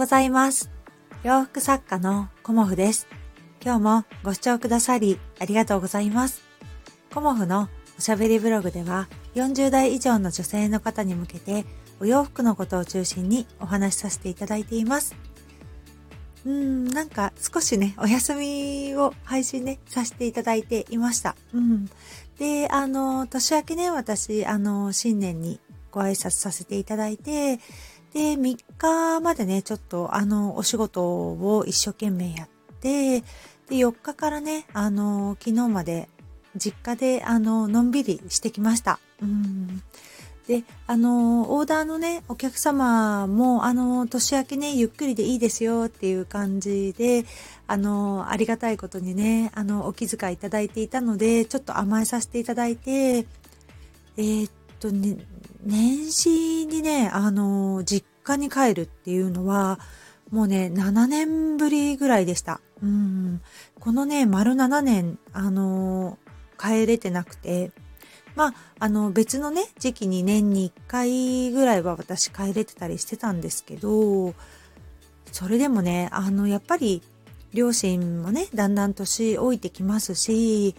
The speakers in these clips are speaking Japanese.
ございます。洋服作家のコモフです。今日もご視聴くださりありがとうございます。コモフのおしゃべりブログでは40代以上の女性の方に向けてお洋服のことを中心にお話しさせていただいています。うーん、なんか少しね、お休みを配信ね、させていただいていました。うん。で、あの、年明けね、私、あの、新年にご挨拶させていただいて、で、3日までね、ちょっと、あの、お仕事を一生懸命やって、で、4日からね、あの、昨日まで実家で、あの、のんびりしてきました。うん。で、あの、オーダーのね、お客様も、あの、年明けね、ゆっくりでいいですよっていう感じで、あの、ありがたいことにね、あの、お気遣いいただいていたので、ちょっと甘えさせていただいて、えーっとね、年始にね、あの、実家に帰るっていうのは、もうね、7年ぶりぐらいでした。うん。このね、丸7年、あの、帰れてなくて、まあ、あの、別のね、時期に年に1回ぐらいは私帰れてたりしてたんですけど、それでもね、あの、やっぱり、両親もね、だんだん年老いてきますし、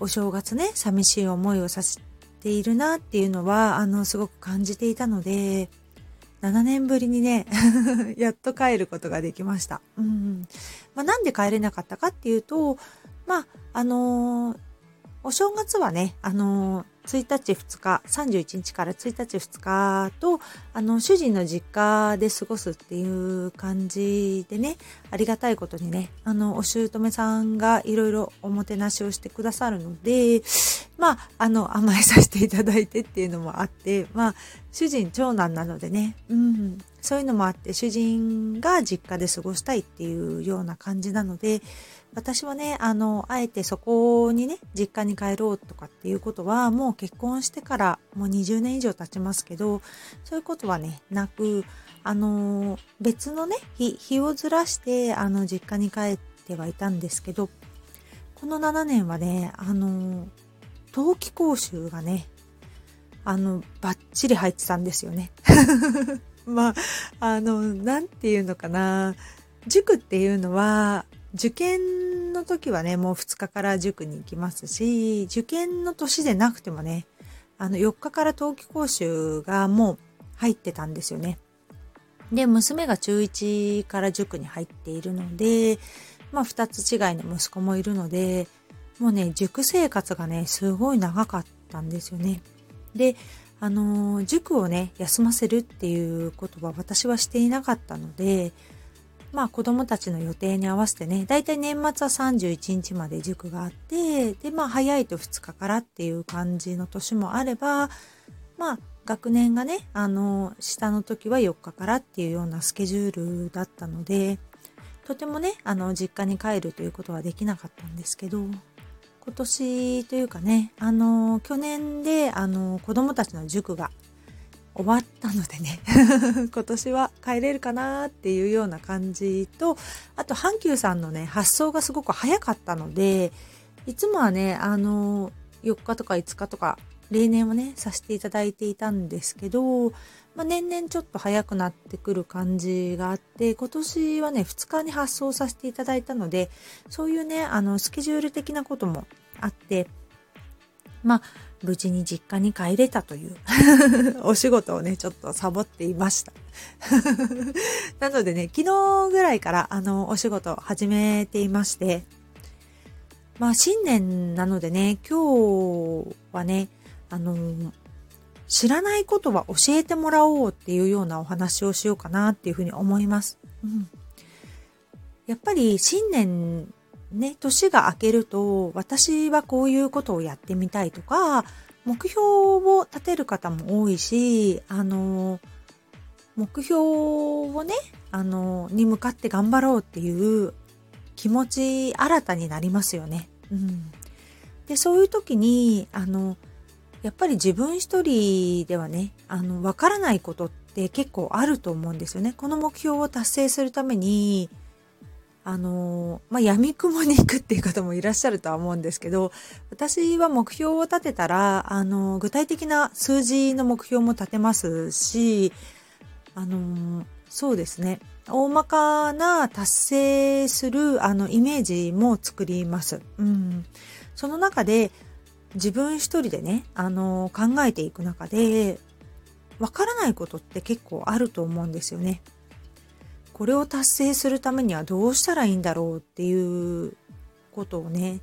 お正月ね、寂しい思いをさせているなっていうのは、あの、すごく感じていたので、7年ぶりにね、やっと帰ることができました。うん。まあ、なんで帰れなかったかっていうと、まあ、あのーお正月はね、あのー1日2日、31日から1日2日と、あの、主人の実家で過ごすっていう感じでね、ありがたいことにね、あの、お姑さんがいろいろおもてなしをしてくださるので、まあ、あの、甘えさせていただいてっていうのもあって、まあ、主人長男なのでね、うん、そういうのもあって、主人が実家で過ごしたいっていうような感じなので、私はね、あの、あえてそこにね、実家に帰ろうとかっていうことは、もう結婚してからもう20年以上経ちますけど、そういうことはね、なく、あの、別のね、日、日をずらして、あの、実家に帰ってはいたんですけど、この7年はね、あの、冬季講習がね、あの、バッチリ入ってたんですよね。まあ、あの、なんていうのかな。塾っていうのは、受験の時はね、もう2日から塾に行きますし、受験の年でなくてもね、あの、4日から冬季講習がもう入ってたんですよね。で、娘が中1から塾に入っているので、まあ2つ違いの息子もいるので、もうね、塾生活がね、すごい長かったんですよね。で、あの塾をね、休ませるっていうことは私はしていなかったので、まあ子供たちの予定に合わせてね、だいたい年末は31日まで塾があって、で、まあ早いと2日からっていう感じの年もあれば、まあ学年がね、あの、下の時は4日からっていうようなスケジュールだったので、とてもね、あの、実家に帰るということはできなかったんですけど、今年というかね、あの、去年で、あの、子供たちの塾が終わったのでね、今年は帰れるかなっていうような感じと、あと、阪急さんのね、発送がすごく早かったので、いつもはね、あの、4日とか5日とか、例年はね、させていただいていたんですけど、まあ、年々ちょっと早くなってくる感じがあって、今年はね、2日に発送させていただいたので、そういうね、あの、スケジュール的なこともあって、まあ、無事に実家に帰れたという お仕事をね、ちょっとサボっていました。なのでね、昨日ぐらいから、あの、お仕事を始めていまして、まあ、新年なのでね、今日はね、あの、知らないことは教えてもらおうっていうようなお話をしようかなっていうふうに思います。うん。やっぱり新年ね、年が明けると、私はこういうことをやってみたいとか、目標を立てる方も多いし、あの、目標をね、あの、に向かって頑張ろうっていう気持ち新たになりますよね。うん。で、そういう時に、あの、やっぱり自分一人ではね、あの、わからないことって結構あると思うんですよね。この目標を達成するために、あの、まあ、闇雲に行くっていう方もいらっしゃるとは思うんですけど、私は目標を立てたら、あの、具体的な数字の目標も立てますし、あの、そうですね。大まかな達成するあのイメージも作ります。うん。その中で自分一人でね、あの考えていく中で、わからないことって結構あると思うんですよね。これを達成するためにはどうしたらいいんだろうっていうことをね、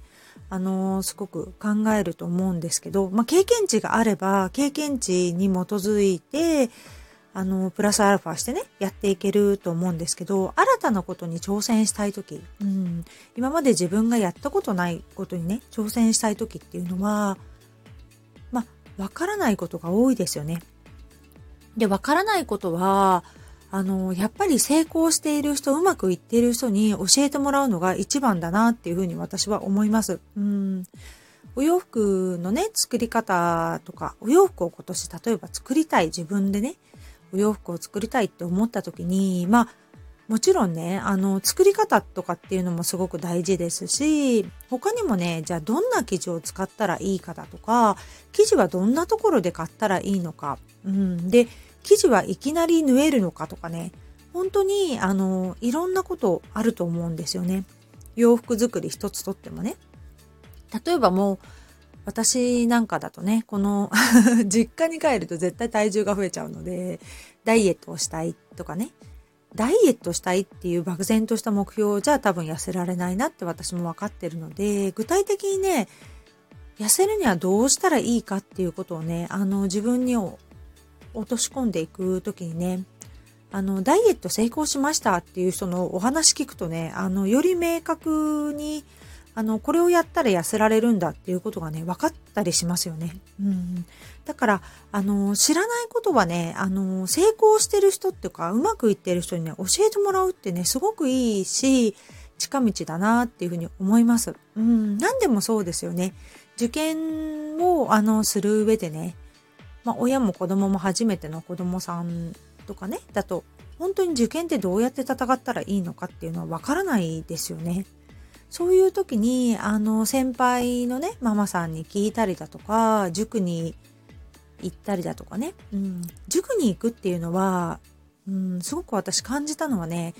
あのすごく考えると思うんですけど、まあ、経験値があれば、経験値に基づいて、あの、プラスアルファしてね、やっていけると思うんですけど、新たなことに挑戦したいとき、うん、今まで自分がやったことないことにね、挑戦したいときっていうのは、ま、わからないことが多いですよね。で、わからないことは、あの、やっぱり成功している人、うまくいっている人に教えてもらうのが一番だなっていうふうに私は思います。うん。お洋服のね、作り方とか、お洋服を今年例えば作りたい自分でね、お洋服を作りたいって思った時に、まあ、もちろんね、あの、作り方とかっていうのもすごく大事ですし、他にもね、じゃあどんな生地を使ったらいいかだとか、生地はどんなところで買ったらいいのか、うん。で、生地はいきなり縫えるのかとかね、本当に、あの、いろんなことあると思うんですよね。洋服作り一つとってもね。例えばもう、私なんかだとね、この 実家に帰ると絶対体重が増えちゃうので、ダイエットをしたいとかね、ダイエットしたいっていう漠然とした目標じゃ多分痩せられないなって私も分かってるので、具体的にね、痩せるにはどうしたらいいかっていうことをね、あの自分に落とし込んでいくときにね、あの、ダイエット成功しましたっていう人のお話聞くとね、あの、より明確にあの、これをやったら痩せられるんだっていうことがね、分かったりしますよね。うん。だから、あの、知らないことはね、あの、成功してる人っていうか、うまくいってる人にね、教えてもらうってね、すごくいいし、近道だなっていうふうに思います。うん。何でもそうですよね。受験を、あの、する上でね、まあ、親も子供も初めての子供さんとかね、だと、本当に受験ってどうやって戦ったらいいのかっていうのはわからないですよね。そういう時に、あの、先輩のね、ママさんに聞いたりだとか、塾に行ったりだとかね、うん、塾に行くっていうのは、うん、すごく私感じたのはね、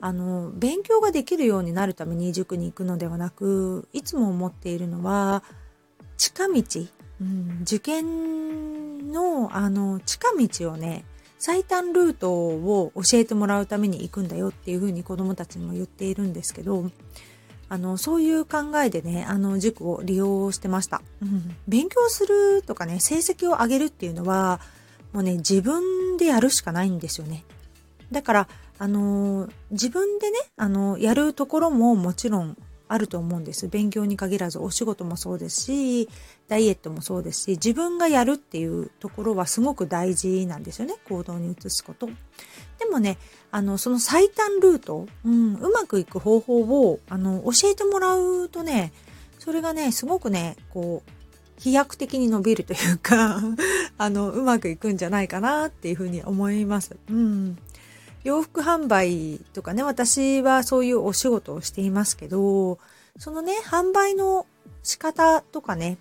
あの、勉強ができるようになるために塾に行くのではなく、いつも思っているのは、近道、うん、受験の、あの、近道をね、最短ルートを教えてもらうために行くんだよっていうふうに子供たちにも言っているんですけど、あの、そういう考えでね、あの、塾を利用してました。うん。勉強するとかね、成績を上げるっていうのは、もうね、自分でやるしかないんですよね。だから、あの、自分でね、あの、やるところももちろんあると思うんです。勉強に限らずお仕事もそうですし、ダイエットもそうですし、自分がやるっていうところはすごく大事なんですよね。行動に移すこと。でもね、あの、その最短ルート、うん、うまくいく方法を、あの、教えてもらうとね、それがね、すごくね、こう、飛躍的に伸びるというか あの、うまくいくんじゃないかなっていうふうに思います。うん。洋服販売とかね、私はそういうお仕事をしていますけど、そのね、販売の仕方とかね、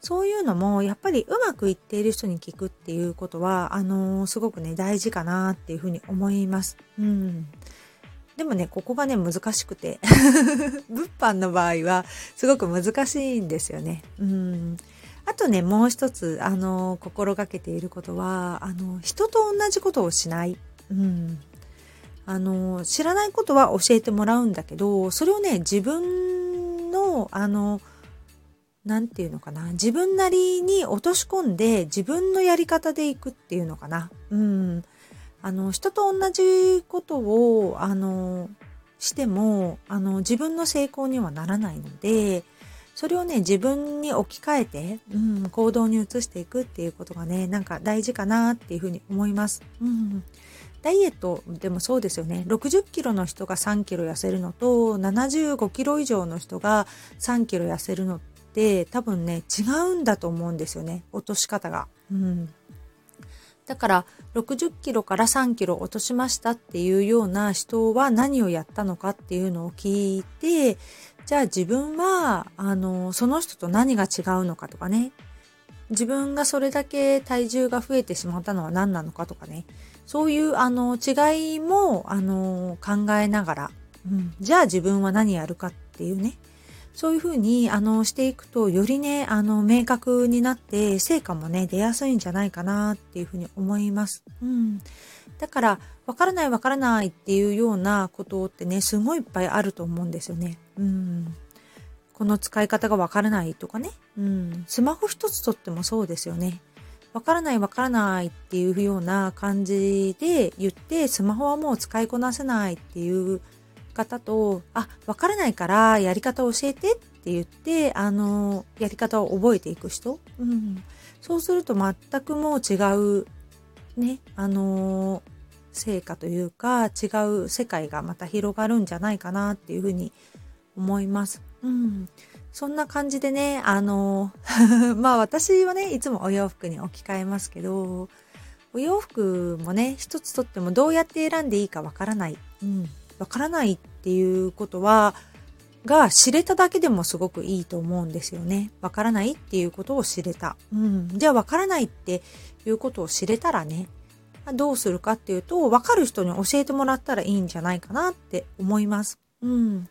そういうのもやっぱりうまくいっている人に聞くっていうことは、あのー、すごくね、大事かなっていうふうに思います。うん。でもね、ここがね、難しくて 物販の場合はすごく難しいんですよね。うん。あとね、もう一つ、あの、心がけていることは、あの、人と同じことをしない。うん。あの、知らないことは教えてもらうんだけど、それをね、自分の、あの、なんていうのかな、自分なりに落とし込んで自分のやり方でいくっていうのかな。うん。あの、人と同じことを、あの、しても、あの、自分の成功にはならないので、それをね、自分に置き換えて、うん、行動に移していくっていうことがね、なんか大事かなっていうふうに思います。うん。ダイエットでもそうですよね。60キロの人が3キロ痩せるのと、75キロ以上の人が3キロ痩せるのって多分ね、違うんだと思うんですよね。落とし方が。うん。だから60キロから3キロ落としましたっていうような人は何をやったのかっていうのを聞いて、じゃあ自分は、あの、その人と何が違うのかとかね。自分がそれだけ体重が増えてしまったのは何なのかとかね、そういうあの違いもあの考えながら、うん、じゃあ自分は何やるかっていうね、そういうふうにあのしていくとよりねあの明確になって成果もね出やすいんじゃないかなっていうふうに思います。うん、だからわからないわからないっていうようなことってねすごいいっぱいあると思うんですよね。うんこの使い方がわからないとかね。うん。スマホ一つとってもそうですよね。わからないわからないっていうような感じで言って、スマホはもう使いこなせないっていう方と、あ、わからないからやり方を教えてって言って、あの、やり方を覚えていく人。うん。そうすると全くもう違う、ね、あの、成果というか、違う世界がまた広がるんじゃないかなっていうふうに思います。うん。そんな感じでね、あの、まあ私はね、いつもお洋服に置き換えますけど、お洋服もね、一つとってもどうやって選んでいいかわからない。うん。わからないっていうことは、が知れただけでもすごくいいと思うんですよね。わからないっていうことを知れた。うん。じゃあわからないっていうことを知れたらね、どうするかっていうと、わかる人に教えてもらったらいいんじゃないかなって思います。うん。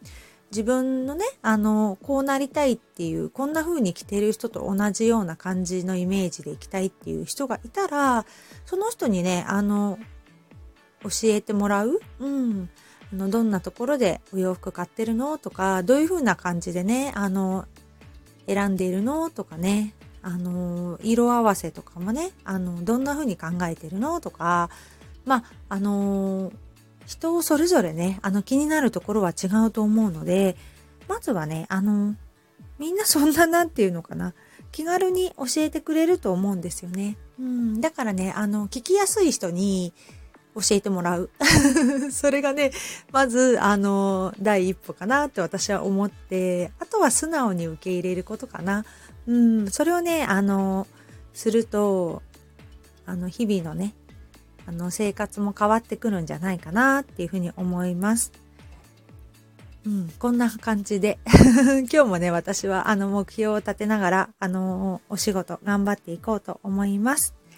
自分のね、あの、こうなりたいっていう、こんな風に着てる人と同じような感じのイメージで着たいっていう人がいたら、その人にね、あの、教えてもらう。うん。あの、どんなところでお洋服買ってるの？とか、どういう風な感じでね、あの、選んでいるの？とかね、あの、色合わせとかもね、あの、どんな風に考えてるの？とか、まあ、あの人それぞれね、あの気になるところは違うと思うので、まずはね、あの、みんなそんななんていうのかな、気軽に教えてくれると思うんですよね。うん、だからね、あの、聞きやすい人に教えてもらう。それがね、まず、あの、第一歩かなって私は思って、あとは素直に受け入れることかな。うん、それをね、あの、すると、あの、日々のね、あの生活も変わってくるんじゃないかなっていうふうに思います。うん、こんな感じで 今日もね、私はあの目標を立てながら、あのお仕事頑張っていこうと思います。